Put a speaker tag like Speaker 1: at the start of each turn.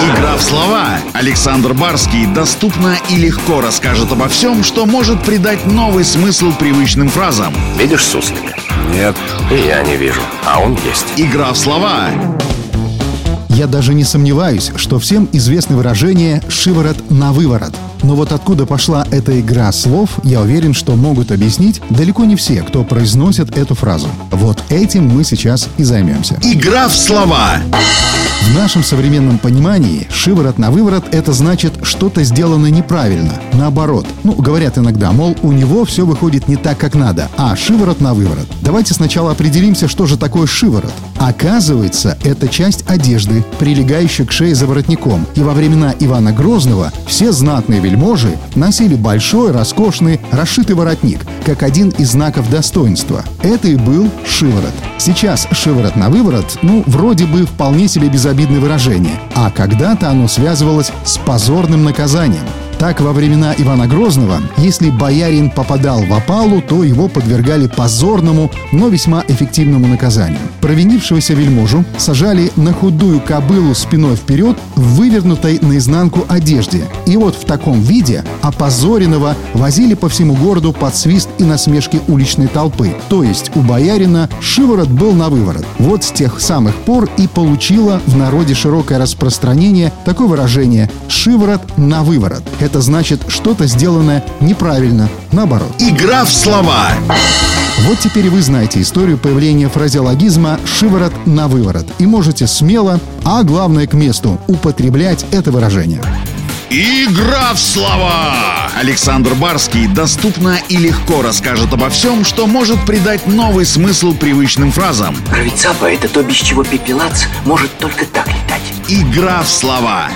Speaker 1: Игра в слова. Александр Барский доступно и легко расскажет обо всем, что может придать новый смысл привычным фразам.
Speaker 2: Видишь суслика?
Speaker 3: Нет.
Speaker 2: И я не вижу, а он есть.
Speaker 1: Игра в слова.
Speaker 4: Я даже не сомневаюсь, что всем известно выражение «шиворот на выворот». Но вот откуда пошла эта игра слов, я уверен, что могут объяснить далеко не все, кто произносит эту фразу. Вот этим мы сейчас и займемся.
Speaker 1: Игра в слова.
Speaker 4: В нашем современном понимании шиворот на выворот – это значит что-то сделано неправильно, наоборот. Ну, говорят иногда, мол, у него все выходит не так, как надо, а шиворот на выворот. Давайте сначала определимся, что же такое шиворот. Оказывается, это часть одежды, прилегающая к шее за воротником. И во времена Ивана Грозного все знатные вельможи носили большой, роскошный, расшитый воротник, как один из знаков достоинства. Это и был шиворот. Сейчас шиворот на выворот, ну, вроде бы вполне себе безобидное выражение, а когда-то оно связывалось с позорным наказанием. Так, во времена Ивана Грозного, если боярин попадал в опалу, то его подвергали позорному, но весьма эффективному наказанию. Провинившегося вельможу сажали на худую кобылу спиной вперед в вывернутой наизнанку одежде. И вот в таком виде опозоренного возили по всему городу под свист и насмешки уличной толпы. То есть у боярина шиворот был на выворот. Вот с тех самых пор и получило в народе широкое распространение такое выражение «шиворот на выворот». Это значит что-то сделанное неправильно, наоборот.
Speaker 1: Игра в слова.
Speaker 4: Вот теперь вы знаете историю появления фразеологизма «шиворот на выворот» и можете смело, а главное к месту, употреблять это выражение.
Speaker 1: Игра в слова. Александр Барский доступно и легко расскажет обо всем, что может придать новый смысл привычным фразам.
Speaker 5: Равицапа — это то, без чего пепелац может только так летать.
Speaker 1: Игра в слова.